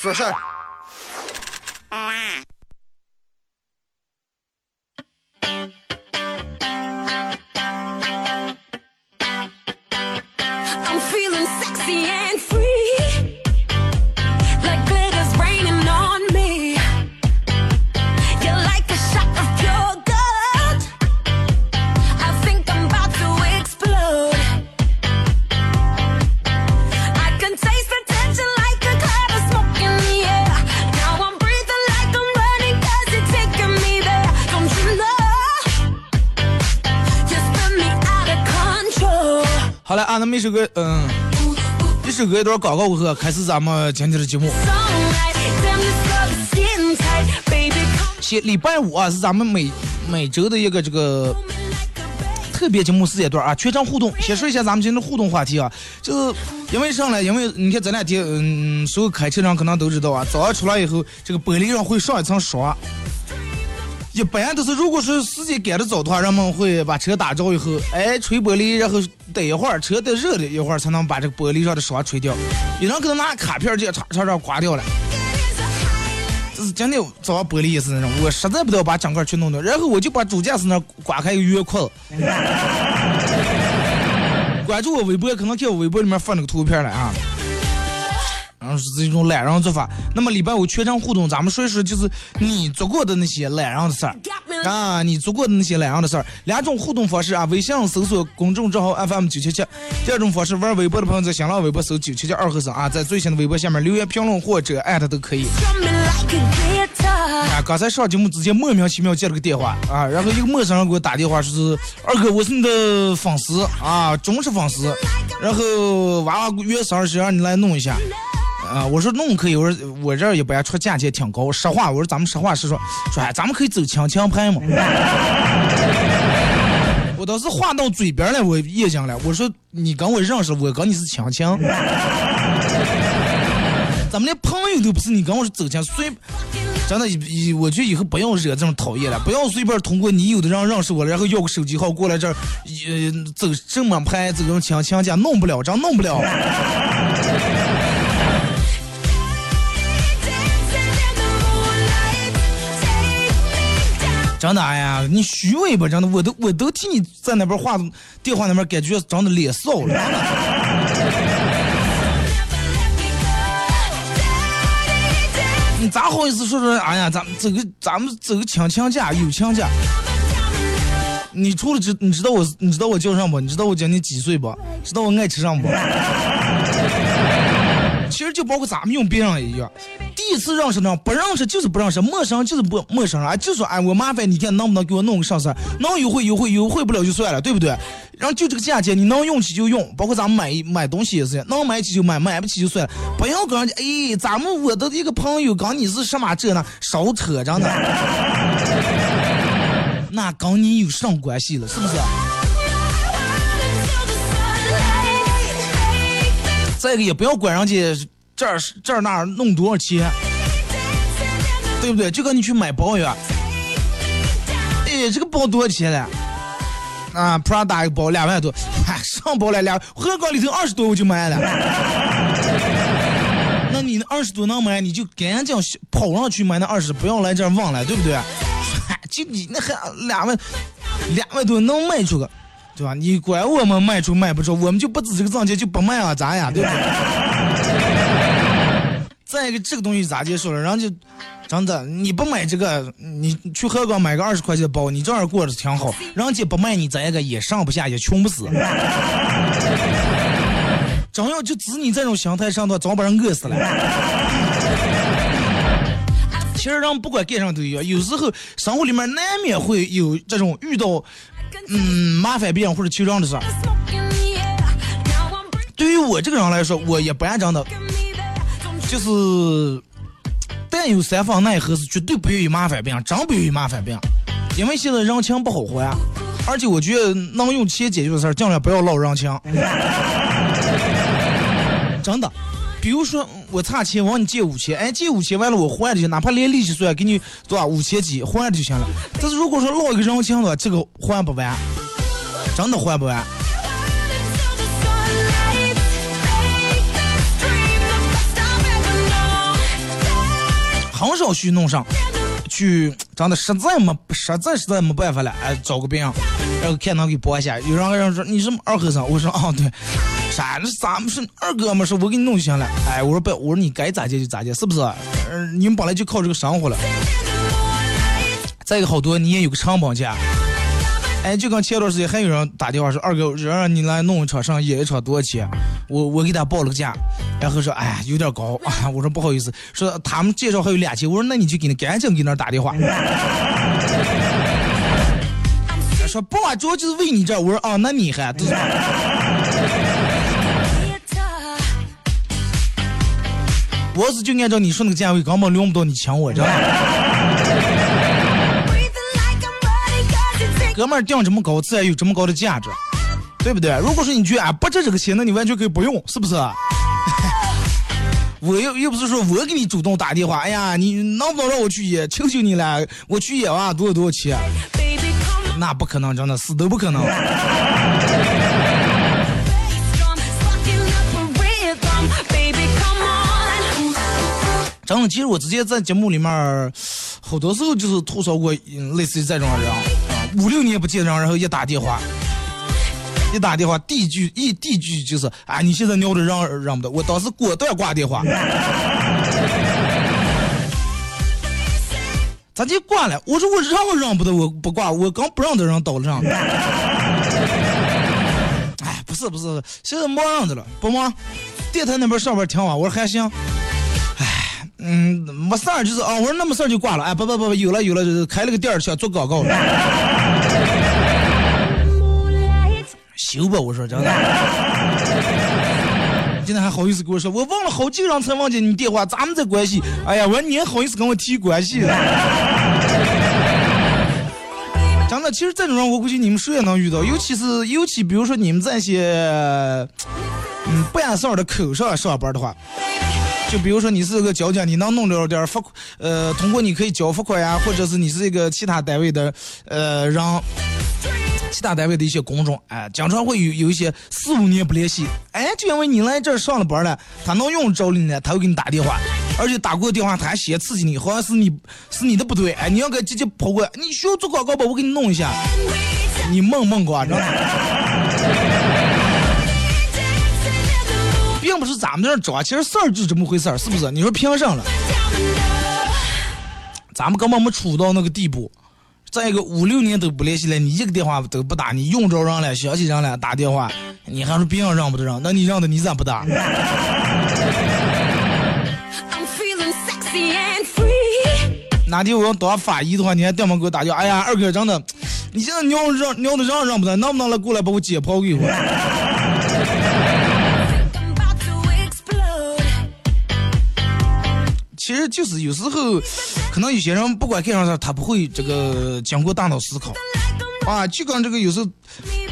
说事儿。首歌，嗯，一首歌一段广告过后，开始咱们今天的节目。先礼拜五啊，是咱们每每周的一个这个特别节目时间段啊，全场互动。先说一下咱们今天的互动话题啊，就是因为上来，因为你看咱俩天，嗯，所有开车人可能都知道啊，早上出来以后，这个玻璃上会上一层霜。一般都是，如果是时间赶得早的话，人们会把车打着以后，哎，吹玻璃，然后等一会儿，车得热了一会儿，才能把这个玻璃上的霜吹掉。有人可能拿卡片儿直接叉叉叉刮掉了。这是今天早上玻璃也是那种，我实在不得把整个去弄掉，然后我就把主驾驶那刮开一个圆窟子。关注我微博，可能看我微博里面发那个图片了啊。然后是这种懒人做法。那么礼拜五全程互动，咱们说一说就是你做过的那些懒人的事儿啊，你做过的那些懒人的事儿。两种互动方式啊，微信搜索公众账号 FM 九七七；第二种方式，玩微博的朋友在新浪微博搜九七七二和尚啊，在最新的微博下面留言评论或者艾特都可以。啊，刚才上节目之前莫名其妙接了个电话啊，然后一个陌生人给我打电话，说是二哥，我是你的粉丝啊，忠实粉丝，然后娃娃约生日是让你来弄一下。啊，我说弄可以，我说我这儿一般出价钱挺高，实话，我说咱们实话实说，说哎，咱们可以走强强拍嘛。我当时话到嘴边了，我也讲了，我说你跟我认识，我跟你是强强，咱们连朋友都不是，你跟我是走强，随真的，以以我觉得以后不要惹这种讨厌了，不要随便通过你有的人认识我了，然后要个手机号过来这儿，呃，走这么拍，走种强强家弄不了，真弄不了。真的，哎呀，你虚伪吧？真的，我都我都替你在那边话电话那边感觉真的脸臊了。你咋好意思说说？哎呀，咱们走个咱们走个强强假，有强假。你除了知你知道我你知道我叫什么？你知道我今年几岁不？知道我爱吃上不？其实就包括咱们用别人也一样，第一次认识呢，不认识就是不认识，陌生人就是不陌生人，哎，就说哎我麻烦你看能不能给我弄个上色，能优惠优惠，优惠不了就算了，对不对？然后就这个价钱，你能用起就用，包括咱们买买东西也是，能买起就买，买不起就算了，不要跟人家哎，咱们我的一个朋友跟你是什么这呢，少扯着呢，那跟你有什么关系了，是不是？再一个也不要管人家这儿这儿那儿弄多少钱，对不对？就跟你去买包一样，哎，这个包多少钱了？啊，Prada 一个包两万多，嗨，上包了两，荷包里头二十多我就买了。那你那二十多能买，你就赶紧跑上去买那二十，不要来这儿忘了，对不对？就你那还两万，两万多能卖出个，对吧？你管我们卖出卖不出，我们就不值这个账钱就不卖啊，咱呀？对不对？再一个，这个东西咋接受了？人家真的，你不买这个，你去河港买个二十块钱的包，你这样过得挺好。人家不卖你，再一个也上不下，也穷不死。真要就指你这种心态上的，早把人饿死了。其实人不管干啥都一样，有时候生活里面难免会有这种遇到嗯麻烦别人或者求人的事儿。对于我这个人来说，我也不按真的，就是但有三方奈何是绝对不愿意麻烦别人，真不愿意麻烦别人，因为现在人情不好还，而且我觉得能用钱解决的事儿，尽量不要唠人情。真的，比如说我差钱，我问你借五千，哎，借五千完了我还了就，哪怕连利息算，给你多少五千几还了就行了。但是如果说落一个人情的话，这个还不完，真的还不完。很少去弄上，去真的实在没实在实在没办法了，哎，找个病，然后看能给拨一下。有人跟人说你是二和尚，我说哦对，啥那咱们是二哥们，是我给你弄就行了。哎，我说不，我说你该咋接就咋接，是不是？呃，你们本来就靠这个生活了。再一个好多你也有个成本价。哎，就跟前段时间还有人打电话说，二哥让让你来弄一场上演一场多少钱？我我给他报了个价，然后说哎有点高啊，我说不好意思，说他们介绍还有俩千，我说那你就给那赶紧给那打电话。说不啊，主要就是为你这，我说啊，那你还，我要是就按照你说那个价位，根本轮不到你抢我，知道吗？Breathing like I'm ready, 'cause you take 哥们儿定这么高，自然有这么高的价值，对不对？如果说你觉得啊不值这个钱，那你完全可以不用，是不是？我又又不是说我给你主动打电话，哎呀，你能不能让我去演？求求你了，我去演啊，多少多少钱那不可能，真的死都不可能。真的，其实我之前在节目里面，好多时候就是吐槽过类似于这种人啊，五六年不见人，然后一打电话，一打电话，第一句一第一句就是啊，你现在尿的让让不得，我当时果断挂电话。咋就挂了？我说我让我让不得，我不挂，我刚不让的人倒了上。哎，不是不是，现在没让的了，不忙。电台那边上班挺晚，我说还行。嗯，没事儿，就是啊，我说那没事儿就挂了。哎，不不不，有了有了，就是开了个店儿去做广告了。Moonlight, 修吧，我说真的。你今天还好意思跟我说，我忘了好几个人才忘记你电话，咱们这关系。哎呀，我说你还好意思跟我提关系了？真的，其实这种人我估计你们谁也能遇到，尤其是尤其比如说你们这些嗯不按事儿的口上上班的话，就比如说你是个交警，你能弄着点儿罚，呃，通过你可以交罚款呀，或者是你是一个其他单位的呃让。其他单位的一些工种，哎，经常会有有一些四五年不联系，哎，就因为你来这儿上了班了，他能用着你呢，他会给你打电话，而且打过电话他还先刺激你，好像是你是你的不对，哎，你要给直接跑过来，你需要做广告吧，我给你弄一下，你梦梦过，知道吗？并不是咱们这儿找，其实事儿就是这么回事儿，是不是？你说凭什么了？咱们根本没处到那个地步。再一个五六年都不联系了，你一个电话都不打，你用着人了，想起人了打电话，你还说别人让不得让，那你让的你咋不打.哪天我要当法医的话，你还专门给我打电话，哎呀，二哥真的，你现在尿让尿的让让不得，能不能来过来把我解剖一会儿？其实就是有时候，可能有些人不管干啥事，他不会这个经过大脑思考。啊，就跟这个有时候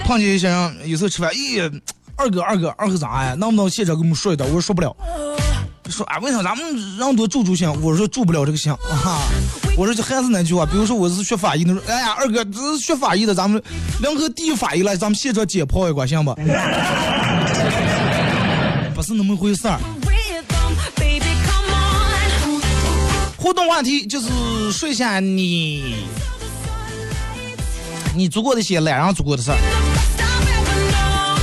碰见一些人，有时候吃饭，咦，二哥二哥二哥咋呀？能不能现场给我们说一段？我说说不了。说啊，为啥咱们人多助助兴？我说助不了这个兴啊。我说就还是那句话，比如说我是学法医的，哎呀二哥这是学法医的，咱们联合第一法医了，咱们现场解剖一管行不？不是那么回事儿。互动话题就是说一下你你做过的一些懒人做过的事儿。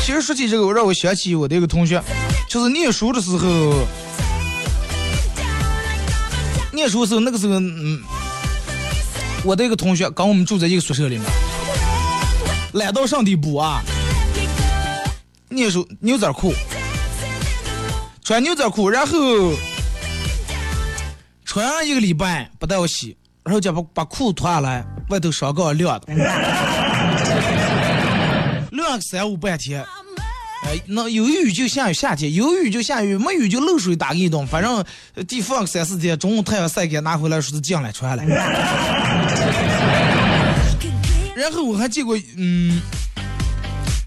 其实说起这个，我让我想起我的一个同学，就是念书的时候，念书的时候那个时候，嗯，我的一个同学跟我们住在一个宿舍里面，懒到上地步啊，念书牛仔裤，穿牛仔裤，然后穿上一个礼拜不带我洗，然后就把把裤脱下来，外头上杠晾的，晾个三五半天。哎，那有雨就下雨，夏天有雨就下雨，没雨就漏水打个一顿，反正地放个三四天，中午太阳晒干，拿回来说是进来穿了。然后我还见过，嗯，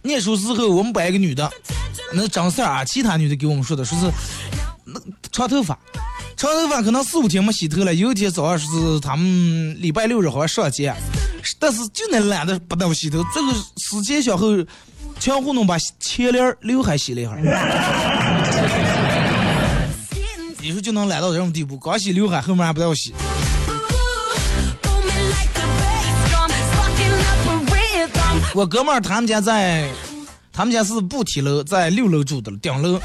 念书时候我们班一个女的，那张三啊，其他女的给我们说的，说是那长头发，长头发可能四五天没洗头了，有一天早上是他们礼拜六日好像上街，但是就那懒得不到洗头，这个时间小后强糊弄把前脸刘海洗了一下儿。你说就能懒到这种地步，刚洗刘海，后面还不要洗。我哥们儿他们家在，他们家是不梯楼，在六楼住的顶楼。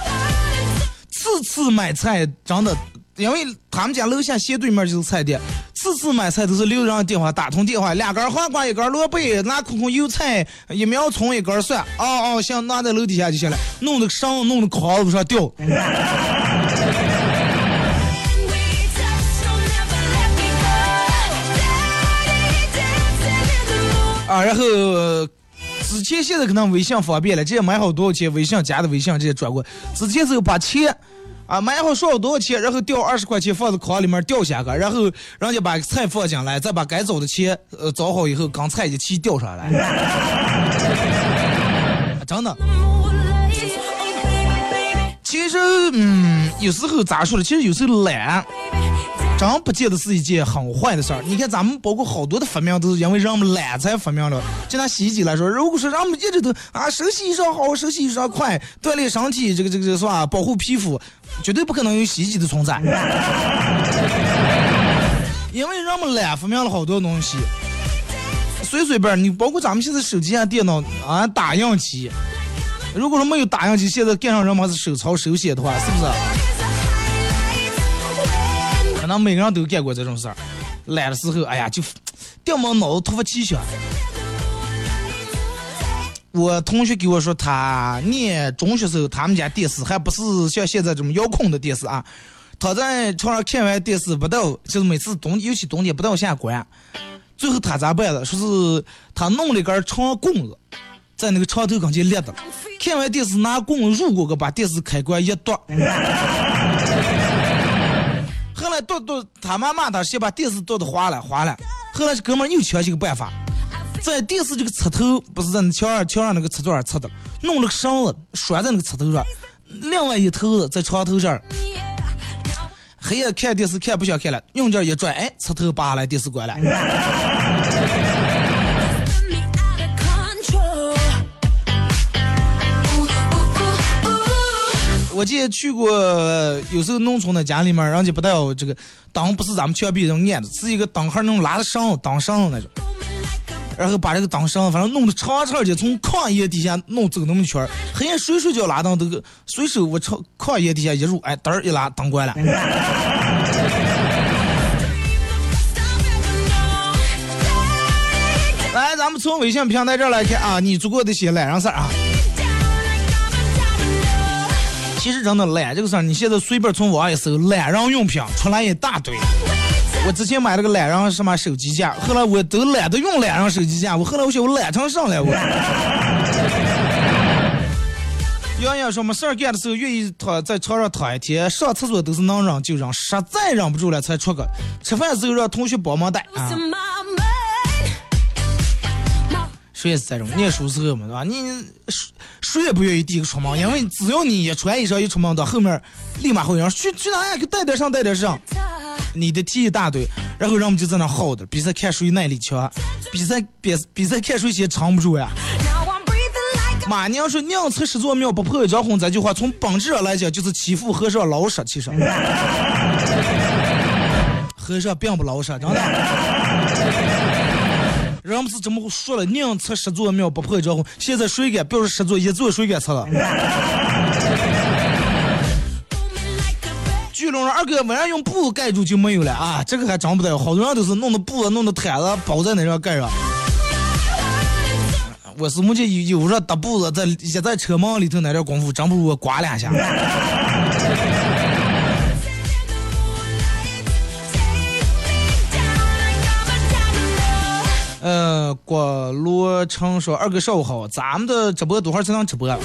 次次买菜真的，因为他们家楼下斜对面就是菜店，次次买菜都是留人电话打通电话，两根黄瓜，一根萝卜，拿空空油菜，一苗葱，一根蒜。哦哦，行，拿在楼底下就行了，弄得上弄得筐子上掉。啊，然后之前现在可能微信方便了，直接买好多少钱，微信加的微信直接转过。之前是把钱啊买好说好多少钱，然后掉二十块钱放在筐里面掉下个，然后人家把菜放进来，再把该找的钱呃找好以后，跟菜一起掉上来。真的，其实嗯，有时候咋说呢？其实有时候懒。真不见得是一件很坏的事儿。你看，咱们包括好多的发明都是因为人们懒才发明了。就拿洗衣机来说，如果说让我们一直都啊手洗衣裳好，手洗衣裳快，锻炼身体，这个这个是吧？保护皮肤，绝对不可能有洗衣机的存在。因为人们懒发明了好多东西，随随便儿你包括咱们现在手机啊、电脑啊、打印机，如果说没有打印机，现在干上人们是手抄手写的话，是不是？可能每个人都干过这种事儿，懒的时候，哎呀，就掉毛脑子突发奇想。我同学给我说，他念中学时候，他们家电视还不是像现在这么遥控的电视啊。他在床上看完电视不到，就是每次冬，尤其冬天不到下关，最后他咋办了？说是他弄了根长棍子，在那个床头跟前立的。看完电视，拿棍子入过去，把电视开关一剁。后来剁剁，他妈骂他，先把电视剁的花了花了。后来这哥们又想起个办法，在电视这个插头不是在那墙上墙上那个插座上插的，弄了个绳子拴在那个插头上，另外一头在床头上。黑夜看电视看不想看了，用劲一拽，哎，插头拔下来，电视关了。我记得去过，有时候农村的家里面，人家不带这个灯，不是咱们墙壁上按的，是一个灯盒那种拉的绳，当绳子那种。然后把这个当绳，反正弄得长长的，从炕沿底下弄走那么一圈儿，黑夜睡睡觉拉灯，这个随手我朝炕沿底下一入，哎，灯儿一拉，灯关了。来，咱们从微信平台这儿来看啊，你做过的一些懒人事儿啊。其实真的懒这个事儿，你现在随便从网上一搜，懒人用品出来一大堆。我之前买了个懒人什么手机架，后来我都懒得用懒人手机架，我后来我想我懒成上来我。杨洋说没事儿干的时候愿意躺在床上躺一天，上厕所都是能忍就忍，实在忍不住了才出个。吃饭的时候让同学帮忙带啊谁也是这种。念书时候嘛，对吧？你谁谁也不愿意第一个出门，因为只要你一穿衣裳一出门，到后面立马会有人去去哪呀？给带点上带点上。你的题一大堆，然后人们就在那耗着，比赛看谁耐力强，比赛比比赛看谁先藏不住呀。马娘说宁拆十座庙不破一张婚，这句话从本质上来讲就是欺负和尚老实，其实。和尚并不老实，真的。人们是这么说了，宁吃十座庙不破一张婚。现在谁敢？别说十座，一座谁敢吃了. 巨龙说二哥，晚上用布盖住就没有了啊！这个还真不得，好多人都是弄的布，弄的毯子包在那上盖上。我是目前有有时搭布子在也在车门里头那点功夫，真不如我刮两下。呃，郭罗成说：“二哥上午好，咱们的直播多会儿才能直播？啊，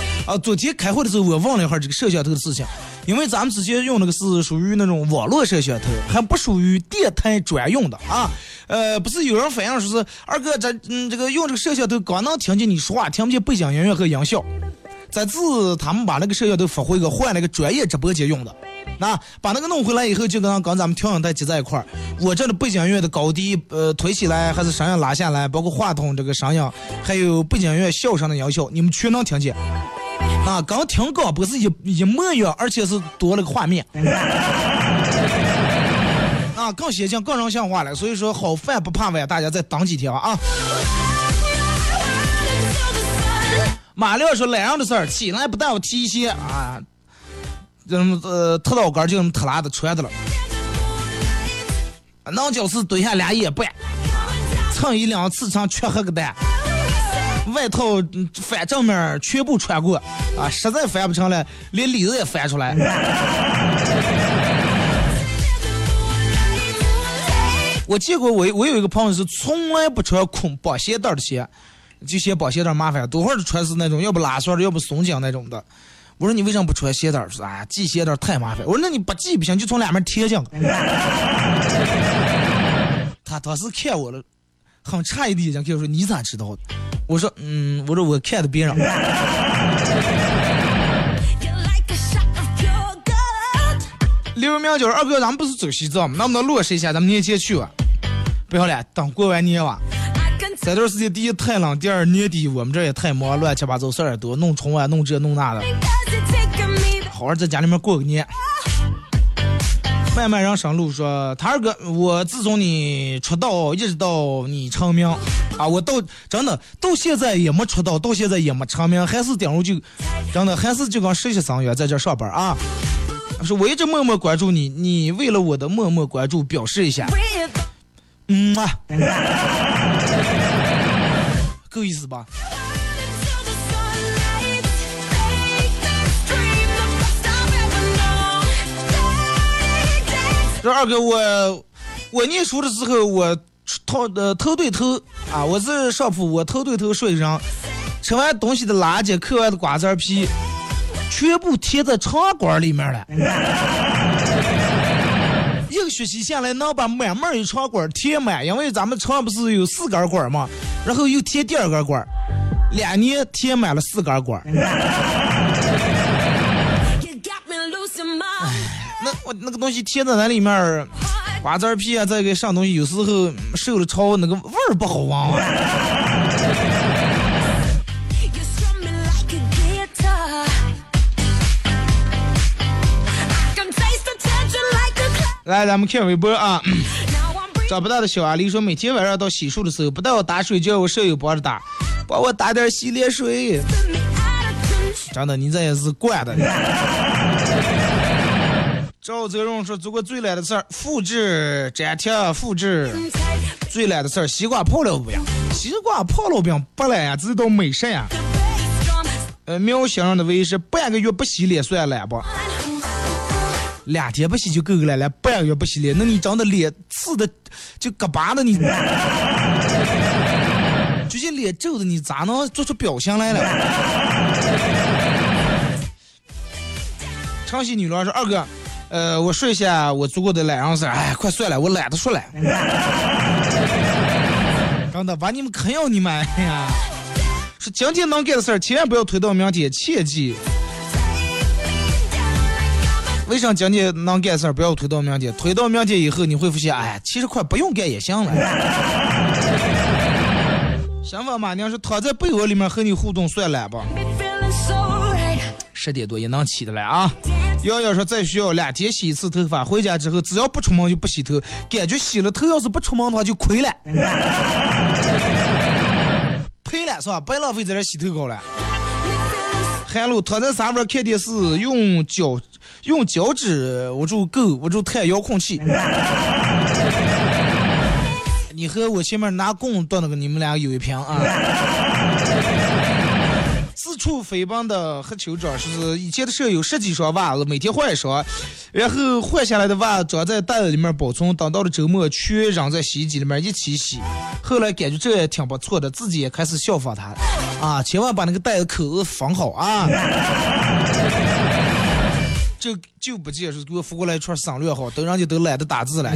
昨天开会的时候我问了一下这个摄像头的事情，因为咱们之前用那个是属于那种网络摄像头，还不属于电台专用的啊。呃，不是有人反映说是二哥咱嗯这个用这个摄像头光能听见你说话，听不见背景音乐和音效。这次他们把那个摄像头发回个换了个专业直播间用的。”那把那个弄回来以后，就跟刚咱们调音台接在一块儿。我这的背景音乐的高低，呃，推起来还是声音拉下来，包括话筒这个声音，还有背景音乐笑声的音效，你们全能听见。啊，刚听歌不是一一模一样，而且是多了个画面。啊，更先进、更人性化了。所以说，好饭不怕晚，大家再等几天吧啊。马亮说懒人的事儿，起来不带我提鞋啊。这么呃，特老杆就那么特拉的穿的了，囊就是蹲下俩眼半，蹭一两次蹭缺黑个蛋，外套反正面全部穿过，啊，实在翻不成了，连里子也翻出来。我见过我我有一个朋友是从来不穿空绑鞋带的鞋，就嫌绑鞋带麻烦，多会儿穿是那种要不拉栓的，要不松紧那种的。我说你为什么不穿鞋带说啊，系鞋带太麻烦。我说那你不系不行，就从两边贴上。他当时看我了，很诧异的眼睛看我说你咋知道的？我说嗯，我说我看的别人。刘明就是二哥，咱们不是走西藏吗？能不能落实一下咱们年前去吧？不要了，等过完年吧。这段时间第一太冷，第二年底我们这也太忙，乱七八糟事儿也多，弄春晚，弄这弄那的。好好在家里面过个年。漫漫人生路说，他二哥，我自从你出道一直到你成名啊，我到真的到现在也没出道，到现在也没成名，还是顶如就真的还是就跟实习生一样在这上班啊。说我一直默默关注你，你为了我的默默关注表示一下，嗯啊。够意思吧？这二哥，我我念书的时候，我头呃头对头啊，我是上铺，我头对头睡上，吃完东西的垃圾，嗑完的瓜子皮，全部贴在肠管里面了。学习下来，能把满满一肠管填满，因为咱们肠不是有四根管嘛，然后又填第二根管，两年填满了四根管。那我那个东西贴在那里面，瓜子皮啊，再给上东西，有时候受了潮，那个味儿不好闻。来，咱们看微博啊。长不大的小阿狸说，每天晚上到洗漱的时候，不带我打水，叫我舍友帮着打，帮我打点洗脸水。真的，你这也是惯的。赵泽荣说，做过最懒的事儿，复制粘贴，复制。最懒的事儿，西瓜泡了饼。西瓜泡了饼不懒呀，这是道美食呀。呃，喵先生的唯一是半个月不洗脸算懒不？两天不洗就够了，来半个月不洗脸，那你长的脸刺的就疙巴的，你 最近脸皱的，你咋能做出表情来了？长西女郎说：“二哥，呃，我说一下我做过的懒人事哎，快算了，我懒得说了。真的把你们坑要你们，哎呀！说今天能干的事儿，千万不要推到明天，切记。为啥今天能干事儿不要推到明天？推到明天以后，你会发现，哎，其实快不用干也行了。想法嘛，娘是躺在被窝里面和你互动算懒吧？十点多也能起得来啊！瑶瑶说再需要两天洗一次头发，回家之后只要不出门就不洗头，感觉洗了头要是不出门的话就亏了，赔了是吧？白浪费在这洗头膏了。韩露躺在沙发上看电视，用脚用脚趾捂住够捂住太遥控器。你和我前面拿棍断那个，你们俩有一拼啊！四 四处飞奔的黑酋长说是以前的时候有十几双袜子，每天换一双，然后换下来的袜子装在袋子里面保存，等到了周末全扔在洗衣机里面一起洗。后来感觉这也挺不错的，自己也开始效仿他，啊，千万把那个袋子口子缝好啊。就就不解释给我发过来一串省略号，都人家都懒得打字了。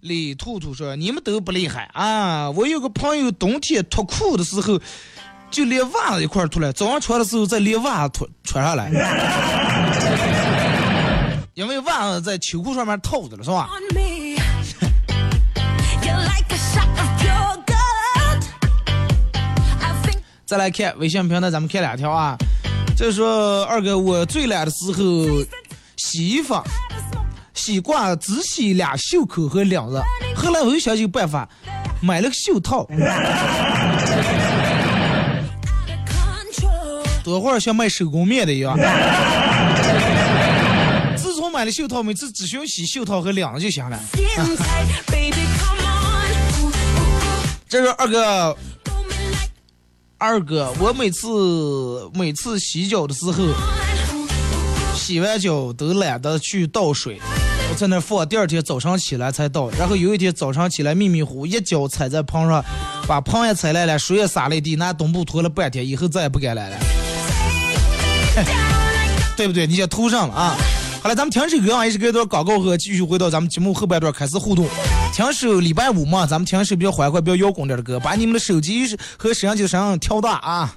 李兔兔说：“你们都不厉害啊！我有个朋友冬天脱裤的时候，就连袜子一块脱了，早上穿的时候再连袜子脱穿上来，因为袜子在秋裤上面套着了，是吧再来看微信平台，咱们看两条啊。这说二哥，我最懒的时候，洗衣服。”洗挂只洗俩袖口和领子，后来我又想起个办法，买了个袖套.多会儿像卖手工面的一样。自从买了袖套，每次只需要洗袖套和领子就行了。这是二哥二哥，我每次每次洗脚的时候，洗完脚都懒得去倒水，我在那放，第二天早上起来才倒。然后有一天早上起来迷迷糊，一脚踩在盆上，把盆也踩烂了，水也洒了一地，拿墩布拖了半天，以后再也不敢来了。对不对？你先涂上了啊。好了，咱们听首歌啊，一首歌一段广告后，继续回到咱们节目后半段开始互动。听首礼拜五嘛，咱们听首比较欢快、比较摇滚点的歌，把你们的手机和摄像机的声音调大啊。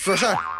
说事儿。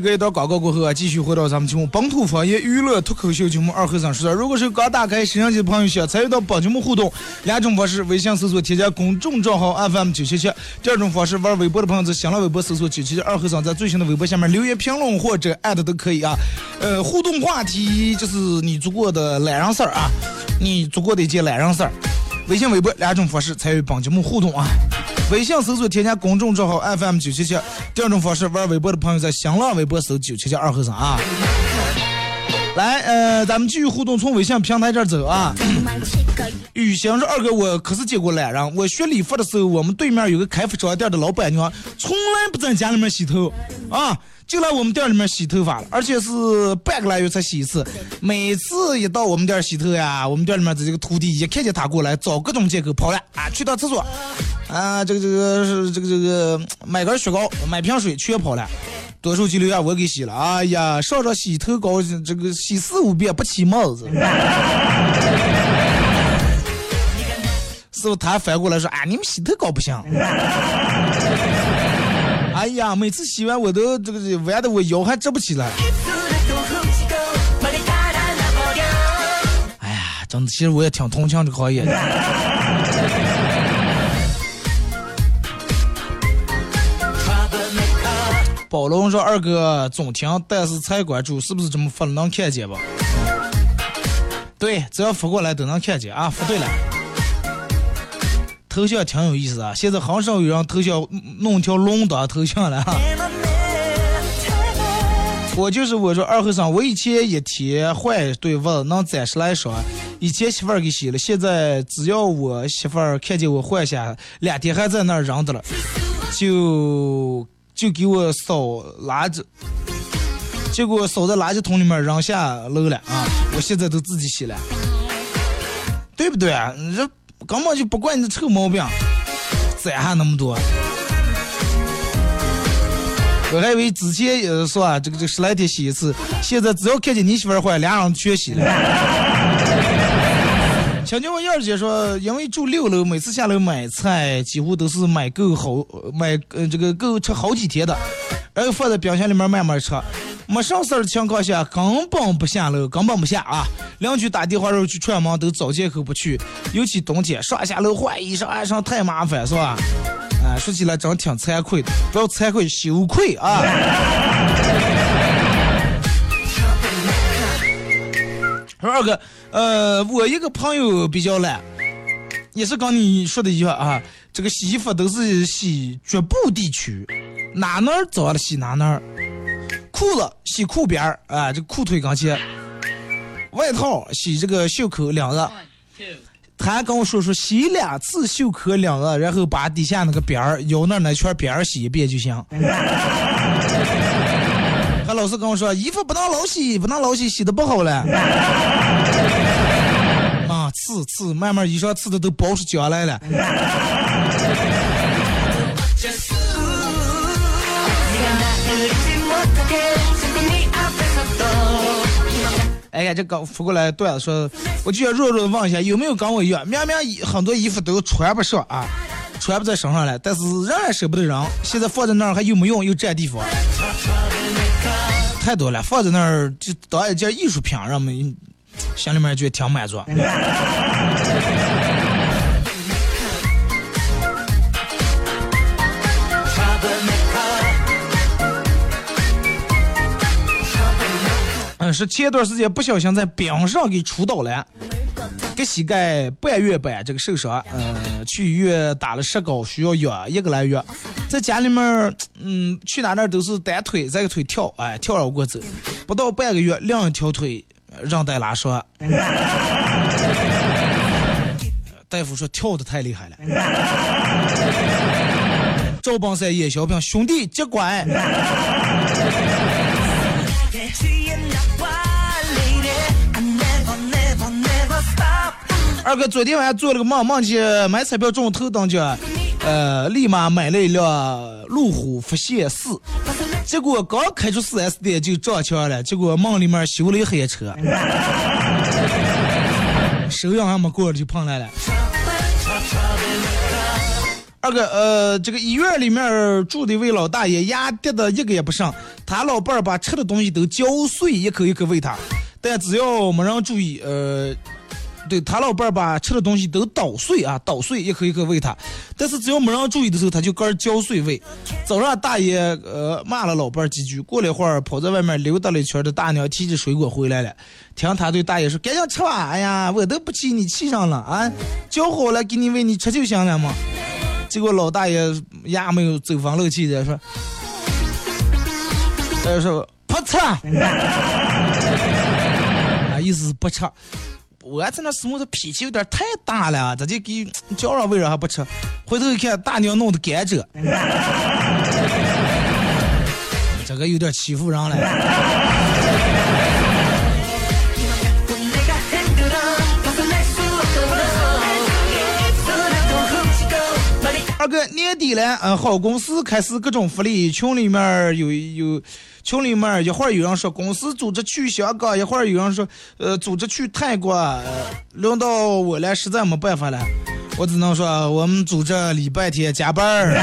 못好来，是隔一段广告过后啊，继续回到咱们节目本土方言娱乐脱口秀节目二和尚说事。如果是刚打开摄像机的朋友，想参与到本节目互动，两种方式：微信搜索添加公众账号 FM 九七七；第二种方式，玩微博的朋友在新浪微博搜索九七七二和尚，在最新的微博下面留言评论或者艾特都可以啊。呃，互动话题就是你做过的懒人事儿啊，你做过的一件懒人事儿。微信、微博两种方式参与本节目互动啊。微信搜索添加公众账号 FM 九七七。第二种方式，玩微博的朋友在新浪微博搜九七七二和尚啊。来，呃，咱们继续互动，从微信平台这儿走啊。雨欣说：“二哥，我可是见过懒人。我学理发的时候，我们对面有个开服装店的老板娘，从来不在家里面洗头啊。”就来我们店里面洗头发了，而且是半个来月才洗一次。每次一到我们店洗头呀，我们店里面的这个徒弟一看见他过来，找各种借口跑了啊，去趟厕所，啊，这个这个是这个这个买根雪糕，买瓶水，全跑了。”多数几流呀，我给洗了。哎呀，上着洗头膏，这个洗四五遍不起帽子。师傅他反过来说：“啊，你们洗头膏不行。”哎呀，每次洗完我都这个这玩的我腰还直不起来。哎呀，真的，其实我也挺同情这个行业的。宝龙说二哥总停，但是才关注，是不是这么发能看见吧？对，只要发过来都能看见啊，发对了。头像挺有意思啊，现在很少有人头像弄一条龙当头像了哈。我就是我说二和尚，我以前一天换一对袜子能攒十来双，以前媳妇儿给洗了，现在只要我媳妇儿看见我换下，两天还在那儿扔着了，就就给我扫垃圾，结果扫在垃圾桶里面扔下楼了啊！我现在都自己洗了，对不对啊？你这根本就不惯你的臭毛病，攒还那么多。我还以为之前也说啊，这个这十来天洗一次，现在只要看见你媳妇儿换，俩人全洗了。请教我燕儿姐说，因为住六楼，每次下楼买菜几乎都是买够好买呃这个够吃好几天的，然后放在冰箱里面慢慢吃。没上事儿的情况下，根本不下楼，根本不下啊！邻居打电话让我去串门，都找借口不去。尤其冬天，上下楼换衣裳、按上太麻烦，是吧？啊，说起来真挺惭愧的，不要惭愧，羞愧啊！说二哥，呃，我一个朋友比较懒，也是跟你说的一样啊。这个洗衣服都是洗局部地区，哪哪儿脏了洗哪哪儿。裤子洗裤边儿啊，这裤腿跟前；外套洗这个袖口两个。他还跟我说说洗两次袖口两个，然后把底下那个边儿腰那那圈边儿洗一遍就行。他老是跟我说衣服不能老洗，不能老洗，洗的不好了。啊，刺刺，慢慢衣裳刺的都包出浆来了。哎呀，这刚扶过来段子说，我就想弱弱的问一下，有没有跟我一样，明明很多衣服都穿不上啊，穿不在身上了，但是仍然舍不得扔，现在放在那儿还又没用又占地方，太多了，放在那儿就当一件艺术品，让我们心里面就挺满足。是前段时间不小心在冰上给杵倒了，给膝盖半月板这个受伤，嗯，去医院打了石膏，需要药一个来月，在家里面，嗯，去哪哪儿都是单腿这个腿跳，哎，跳绕过走，不到半个月，另一条腿呃韧带拉伤。大夫说跳的太厉害了。赵本山、叶小平兄弟接管。二哥昨天晚上做了个梦，梦见买彩票中头等奖，呃，立马买了一辆路虎福线四，结果刚开出四 S 店就撞墙了，结果梦里面修了一黑车，手痒还没过就碰来了。二哥，呃，这个医院里面住的一位老大爷，牙跌的一个也不剩，他老伴儿把吃的东西都嚼碎，一口一口喂他，但只要没人注意，呃，对他老伴儿把吃的东西都捣碎啊，捣碎一口一口喂他，但是只要没人注意的时候，他就干嚼碎喂。早上大爷呃骂了老伴儿几句，过了一会儿跑在外面溜达了一圈的大娘提着水果回来了，听他对大爷说：“赶紧吃吧，哎呀，我都不气你气上了啊，嚼好了给你喂你吃就行了嘛。”结果老大爷牙没有走风漏气的说：“呃说不吃，啊，意思是不吃。我在那时候他脾气有点太大了，直接给 叫上喂上还不吃。回头一看，大娘弄的甘蔗，这个有点欺负人了。二哥年底了，嗯，好公司开始各种福利，群里面有有，群里面一会儿有人说公司组织去香港，一会儿有人说呃组织去泰国，轮到我了，实在没办法了，我只能说我们组织礼拜天加班儿。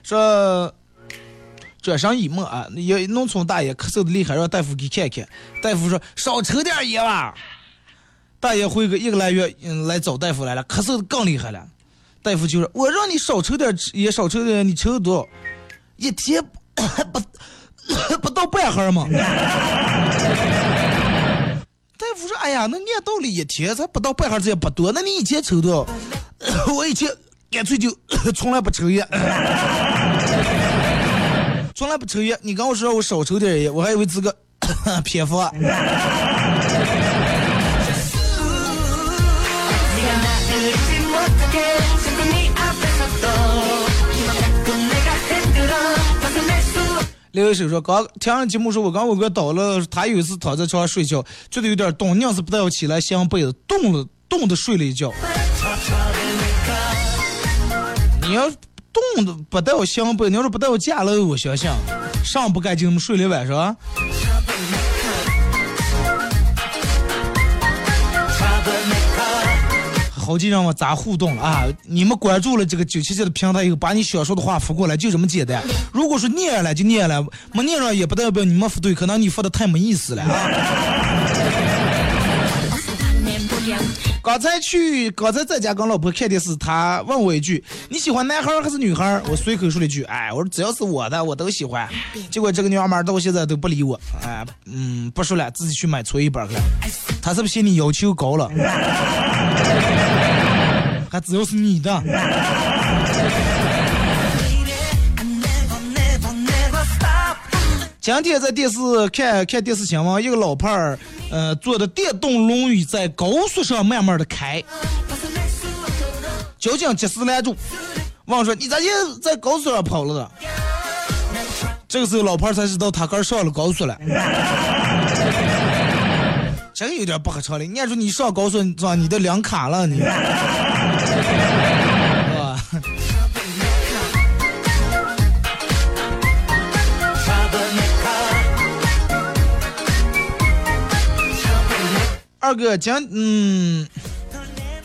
说转身一摸啊，有农村大爷咳嗽的厉害，让大夫给看看。大夫说少抽点烟吧。大爷回个一个来月，嗯，来找大夫来了，咳嗽的更厉害了。大夫就说：“我让你少抽点烟，少抽点，你抽多少？一天 不 不到半盒吗？” 大夫说：“哎呀，那按道理一天才不到半盒，这也不多。那你一天抽多少？我以前干脆就从来不抽烟。”从来不抽烟，你跟我说我少抽点烟，我还以为自个偏方。刘一手说：“刚听上节目说，我刚我哥倒了，他有一次躺在床上睡觉，觉得有点冻，硬是不带我起来掀被子，冻了，冻的睡了一觉。你要冻的不带我掀被，你要是不带我架了，我相信上不干净，睡了一晚上。”好几让我咋互动了啊？你们关注了这个九七七的平台以后，把你想说的话发过来，就这么简单。如果说念了就念了，没念上也不代表你们发对，可能你发的太没意思了。刚才去，刚才在家跟老婆看电视，她问我一句：“你喜欢男孩儿还是女孩儿？”我随口说了一句：“哎，我说只要是我的，我都喜欢。”结果这个娘们儿到现在都不理我，哎，嗯，不说了，自己去买搓衣板去了。她是不是嫌你要求高了？还只要是你的。今天在电视看看电视新闻，一个老伴儿，呃，坐的电动轮椅在高速上慢慢的开，交警及时拦住，问说：“你咋就在高速上跑了的？”这个时候老伴儿才知道他哥上了高速了，真有点不合常理。你按说你上高速上你都两卡了你，是吧？二哥讲，嗯，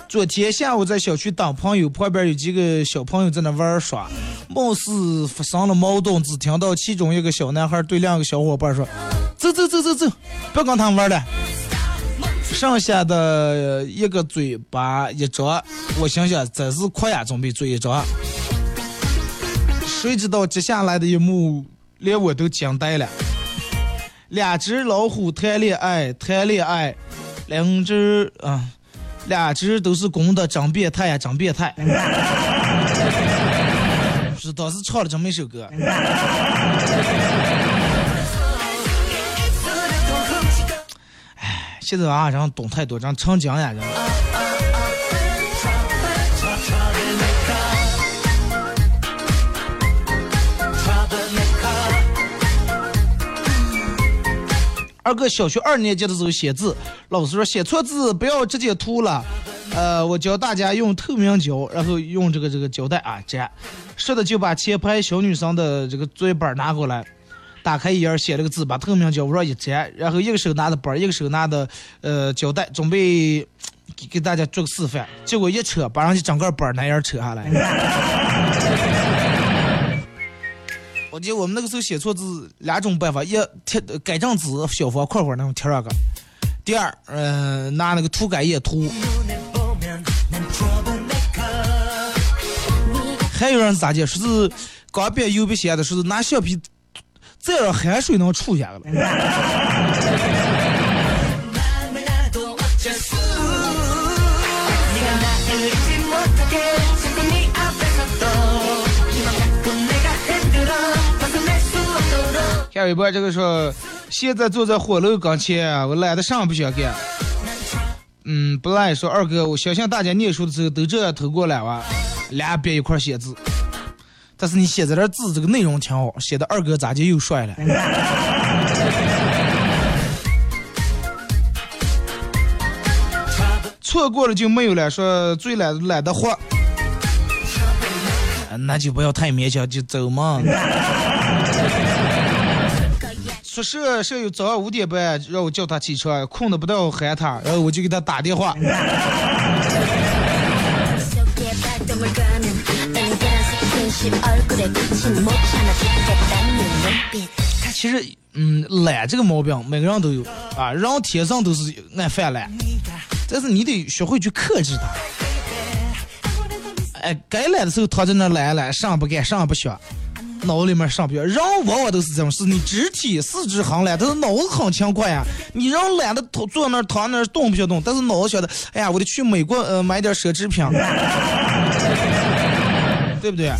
昨天下午在小区等朋友，旁边有几个小朋友在那玩耍，貌似发生了矛盾，只听到其中一个小男孩对两个小伙伴说：“走走走走走，不跟他们玩了。”剩下的一个嘴巴一张，我想想，真是快呀，准备嘴一张。谁知道接下来的一幕，连我都惊呆了。两只老虎谈恋爱，谈恋爱，两只啊，两只都是公的，真变态呀，真变态。是当时唱了这么一首歌。哎，现在娃人懂太多，人成精呀人。二哥小学二年级的时候写字，老师说写错字不要直接涂了，呃，我教大家用透明胶，然后用这个这个胶带啊粘。说的就把前排小女生的这个作业本拿过来，打开一页写了个字，把透明胶往上一粘，然后一个手拿着本，一个手拿的呃胶带，准备给给大家做个示范。结果一扯，把人家整个本儿那样扯下来。我记得我们那个时候写错字两种办法：一贴改正纸小方块块那种贴上个；第二，嗯、拿那个涂改液涂。还有人咋介？说是刚变邮笔写的，说是拿橡皮再让海水能出下来了。下一波这个说，现在坐在火炉跟前，我懒得啥也不想干。嗯，不赖说二哥，我相信大家念书的时候都这样偷过来哇，俩别一块写字。但是你写在这字，这个内容挺好，写的二哥咋就又帅了？错过了就没有了，说最懒懒得活，那就不要太勉强，就走嘛。宿舍舍友早上五点半让我叫他起床，困得不到喊他，然后我就给他打电话。其实，嗯，懒这个毛病每个人都有啊，人天生都是爱犯懒，但是你得学会去克制它。哎，该懒的时候躺在那懒懒，啥不干，啥不想，脑子里面上不去。人往往都是这种事，你肢体四肢很懒，但是脑子很勤快呀。你人懒得坐坐那儿躺那儿动不想动，但是脑子想的，哎呀，我得去美国呃买点奢侈品，对不对？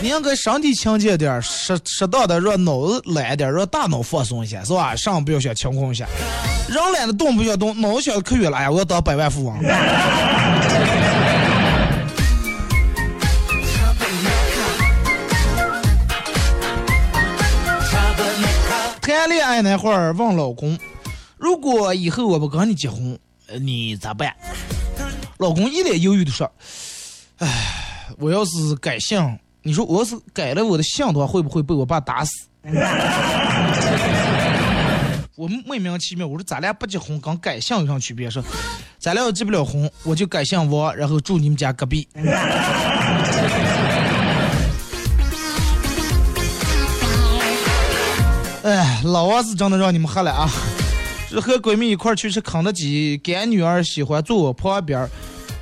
你应该身体强健点，适适当的让脑子懒一点，让大脑放松一下，是吧？上不要想情况一下，人懒得动不想动，脑子想的可远了，哎呀，我要当百万富翁。谈恋爱那会儿问老公，如果以后我不跟你结婚，你咋办？老公一脸犹豫的说，哎，我要是改姓，你说我要是改了我的姓的话，会不会被我爸打死？我莫名其妙，我说咱俩不结婚跟改姓有啥区别？说咱俩要结不了婚，我就改姓王，然后住你们家隔壁。哎，老王是真的让你们喝了啊！是和闺蜜一块去吃肯德基，干女儿喜欢坐我旁边，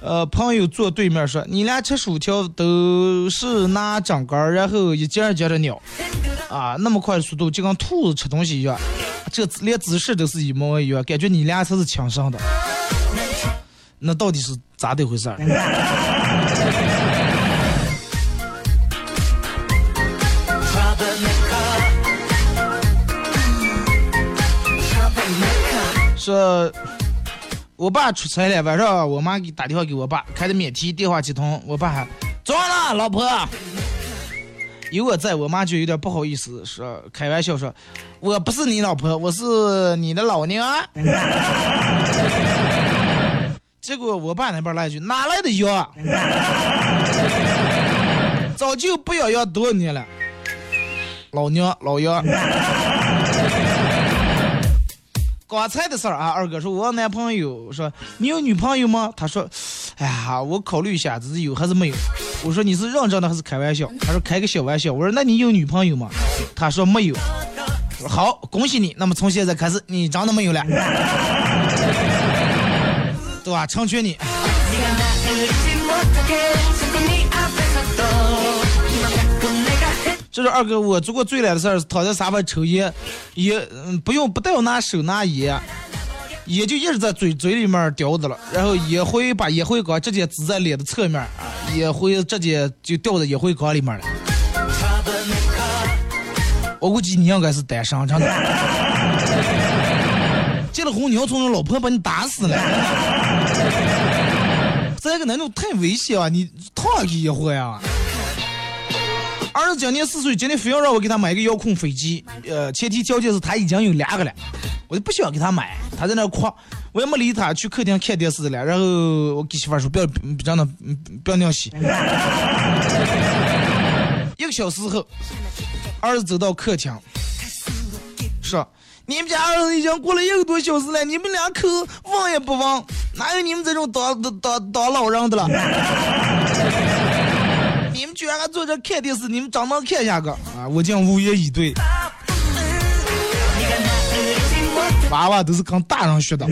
呃，朋友坐对面说，你俩吃薯条都是拿整根，然后一节儿一节的咬，啊，那么快的速度就跟兔子吃东西一样，这连姿势都是一模一样，感觉你俩才是亲生的。那到底是咋的回事儿？说，我爸出差了，晚上我妈给打电话给我爸，开的免提电话接通，我爸喊早上了，老婆。有我在，我妈就有点不好意思，说开玩笑说，我不是你老婆，我是你的老娘。结果我爸那边来一句，哪来的羊？早就不养羊多少年了，老娘老杨。刚才的事儿啊，二哥说，我男朋友说你有女朋友吗？他说，哎呀，我考虑一下，这是有还是没有？我说你是认真的还是开玩笑？他说开个小玩笑。我说那你有女朋友吗？他说没有。我说好，恭喜你。那么从现在开始，你真的没有了，对吧？成全你。这是二哥我做过最懒的事儿，躺在沙发抽烟，也不用不带拿手拿烟，烟就一直在嘴嘴里面叼着了，然后烟灰把烟灰缸直接支在脸的侧面，啊，烟灰直接就掉在烟灰缸里面了。我估计你应该是单身，真的。结了婚，你要从你老婆把你打死了。再一个，那种太危险了，你烫上去一回啊！儿子今年四岁，今天非要让我给他买一个遥控飞机，呃，前提条件是他已经有两个了，我就不想给他买，他在那哭，我也没理他，去客厅看电视了。然后我给媳妇说，不要让他不要那样洗。一个小时后，儿子走到客厅，说：“你们家儿子已经过了一个多小时了，你们两口忘也不忘，哪有你们这种当当当当老人的了？你们居然还坐这看电视，你们长能看下个啊！我竟无言以对。娃娃都是跟大人学的。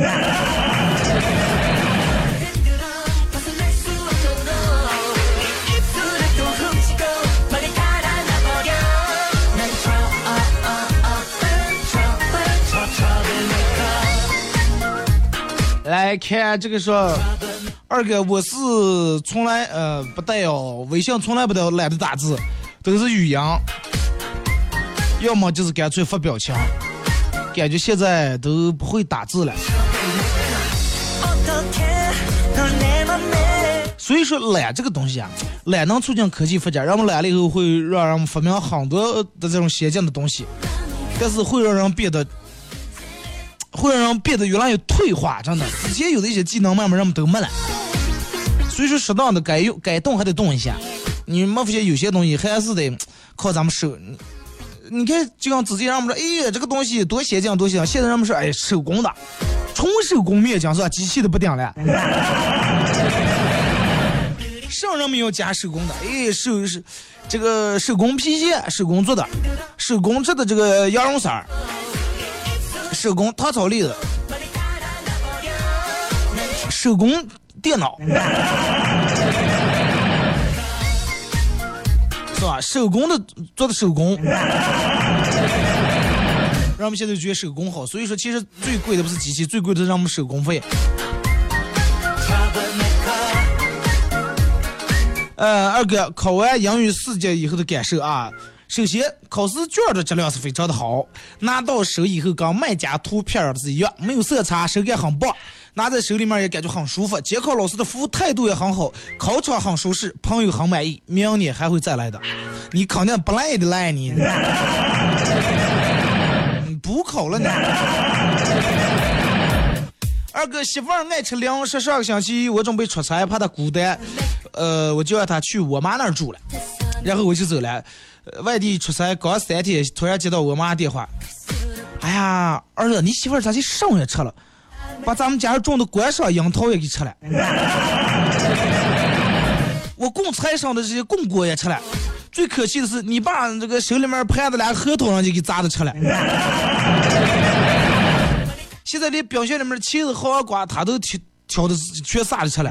来看这个说，二哥，我是从来呃不带哦，微信从来不带懒得打字，都是语音，要么就是干脆发表情，感觉现在都不会打字了。所以说懒这个东西啊，懒能促进科技发展，让我们懒了以后会让人们发明很多的这种先进的东西，但是会让人变得。会让人变得越来越退化，真的。之前有的一些技能，慢慢人们都没了。所以说，适当的该用该动还得动一下。你没发现有些东西还是得 靠咱们手。你看，就像之前人们说，哎呀，这个东西多先进多先进。现在人们说，哎，手工的，纯手工面浆是吧？机器都不顶了。上人们要加手工的，哎，手是这个手工皮鞋，手工做的，手工制的这个羊绒衫儿。手工糖炒栗子，手工电脑，是吧？手工的做的手工，让我们现在觉得手工好。所以说，其实最贵的不是机器，最贵的是让我们手工费。呃，二哥考完英语四级以后的感受啊。首先，考试卷的质量是非常的好，拿到手以后跟卖家图片的是一样，没有色差，手感很棒，拿在手里面也感觉很舒服。监考老师的服务态度也很好，考场很舒适，朋友很满意，明年还会再来的。你肯定不赖的赖你，你补考了呢。二哥媳妇儿爱吃零食，上个星期我准备出差，怕她孤单，呃，我就让她去我妈那儿住了，然后我就走了。外地出差刚三天，突然接到我妈电话。哎呀，儿子，你媳妇咋去上也吃了，把咱们家种的观赏樱桃也给吃了。我供菜上的这些供果也吃了。最可惜的是，你爸这个手里面盘的俩核桃上就给砸的吃了。现在连冰箱里面的茄子、黄瓜他都挑挑的全撒着吃了。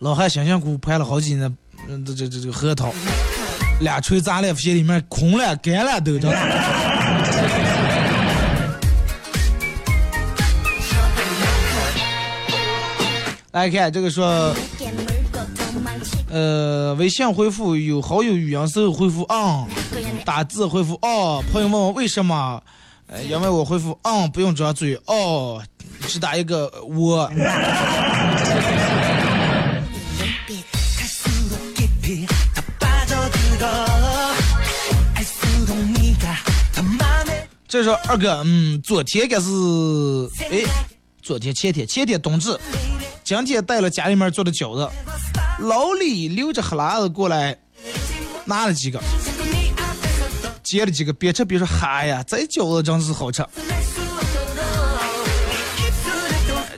老汉辛辛苦苦盘了好几年，嗯，这这这这核桃，俩锤砸了，皮里面空了、干了都着。来看这个说，呃，微信回复有好友语音时候回复嗯，打字回复哦。朋友问我为什么，呃，因为我回复嗯不用张嘴哦，只打一个我。这说二哥，嗯，昨天该是，哎，昨天前天前天冬至，今天带了家里面做的饺子，老李流着哈喇子过来拿了几个，接了几个，边吃边说，嗨呀，这饺子真是好吃，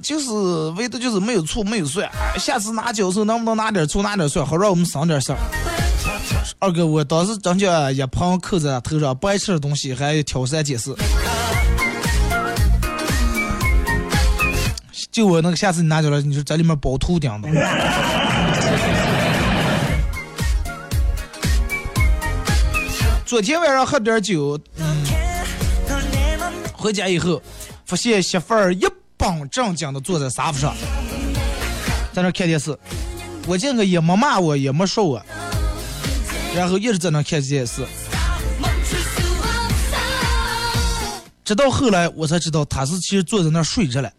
就是味道就是没有醋没有蒜，下次拿饺子能不能拿点醋拿点蒜，好让我们省点事儿。二哥，我当时真叫一盆扣在头上，不爱吃的东西还挑三拣四。就我那个，下次你拿进来，你说在里面包秃顶的。昨天晚上喝点酒，嗯，回家以后，发现媳妇儿一本正经的坐在沙发上，在那看电视。我见个也没骂我，也没说我，然后一直在那看电视。直到后来我才知道，他是其实坐在那睡着了。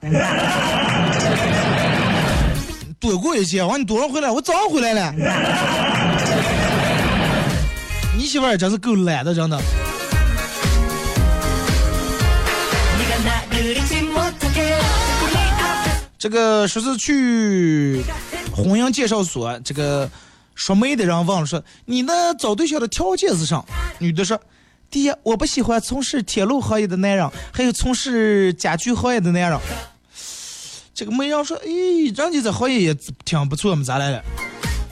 躲过一劫，我说你多少回来？我早上回来了。你媳妇儿真是够懒的，真的。这个说是去婚姻介绍所，这个说媒的人问了说：“你那找对象的条件是啥？”女的说：“第一，我不喜欢从事铁路行业的男人，还有从事家具行业的男人。”这个媒人说：“哎，人家这行业也挺不错嘛，咋来了？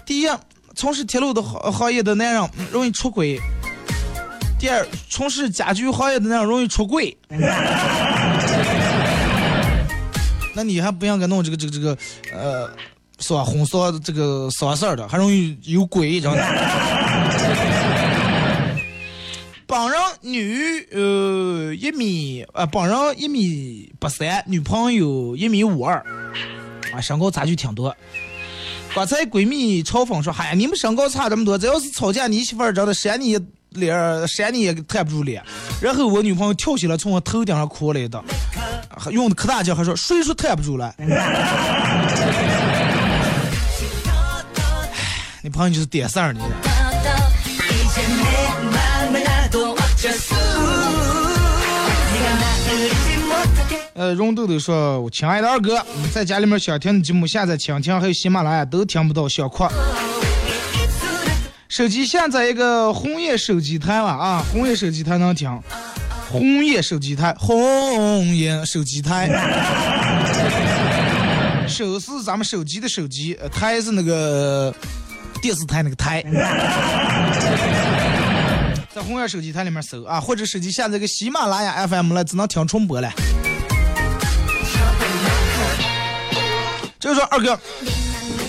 第一，从事铁路的行行业的男人容易出轨；第二，从事家具行业的男人容易出轨。那你还不应该弄这个这个这个呃，是吧？婚丧这个丧事儿的，还容易有鬼，真的。本人女，呃，一米，呃，本人一米八三，女朋友一米五二，啊，身高差距挺多。刚才闺蜜嘲讽说：“嗨呀，你们身高差这么多，这要是吵架，你媳妇儿真的扇你脸儿，扇你也抬不住脸。”然后我女朋友跳起来，从我头顶上哭了一道，用的可大劲，还说：“谁说抬不住了？”你朋友就是点事儿，你。呃，荣豆豆说：“我亲爱的二哥，你在家里面想听的节目，下载蜻蜓还有喜马拉雅都听不到，小哭。手机下载一个红叶手机台吧啊，红叶手机台能听。红叶手机台，红叶手机台。手是咱们手机的手机，台是那个电视台那个台。在红叶手机台里面搜啊，或者手机下载个喜马拉雅 FM 了，只能听重播了。这个说二哥，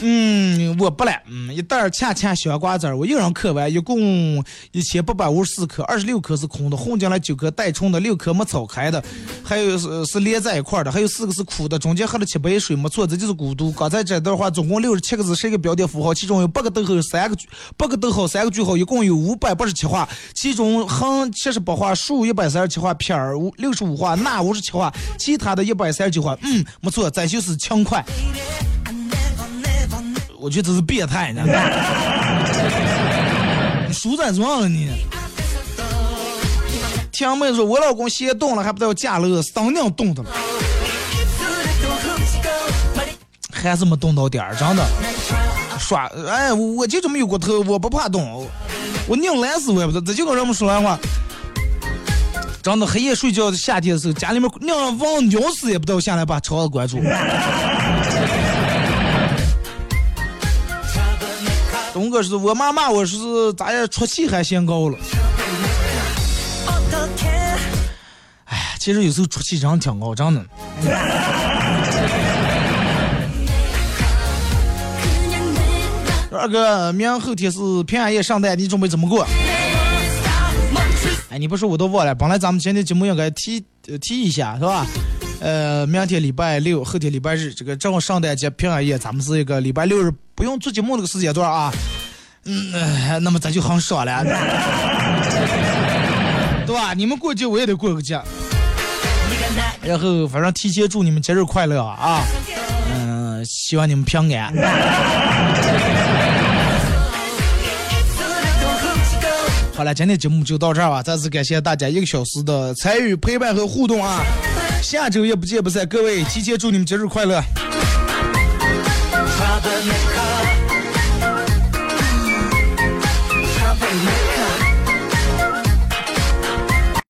嗯，我不了，嗯，一袋儿恰恰小瓜子儿，我一人嗑完，一共一千八百五十四颗，二十六颗是空的，混进来九颗带虫的，六颗没炒开的，还有是是连在一块儿的，还有四个是苦的，中间喝了七杯水，没错，这就是孤独。刚才这段话总共六十七个字，是一个标点符号，其中有八个逗号，三个，八个逗号，三个句号，一共有五百八十七画，其中横七十八画，竖一百三十七画，撇儿五六十五画，捺五十七画，其他的一百三十九画，嗯，没错，咱就是轻快。我觉得这是变态，你知道吗？你书在装了你。听妹说，我老公先动了，还不知道家了，三娘动的了，还是没动到点儿，真的。耍，哎，我就这么有骨头，我不怕动，我拧烂死我也不知道，这就跟人们说完话。真的，黑夜睡觉的夏天的时候，家里面拧上网鸟死也不到下来把窗子关住。东哥说：“我妈骂我是咋样出气还嫌高了。”哎呀，其实有时候出气真挺高，真的。二哥，明后天是平安夜圣诞，你准备怎么过？哎，你不说我都忘了。本来咱们今天节目应该提呃提一下，是吧？呃，明天礼拜六，后天礼拜日，这个正好圣诞节平安夜，咱们是一个礼拜六日不用做节目那个时间段啊。嗯，那么咱就很爽了，对吧？你们过节我也得过个节，然后反正提前祝你们节日快乐啊！嗯、希望你们平安。好了，今天节目就到这儿吧，再次感谢大家一个小时的参与、陪伴和互动啊！下周也不见不散，各位提前祝你们节日快乐。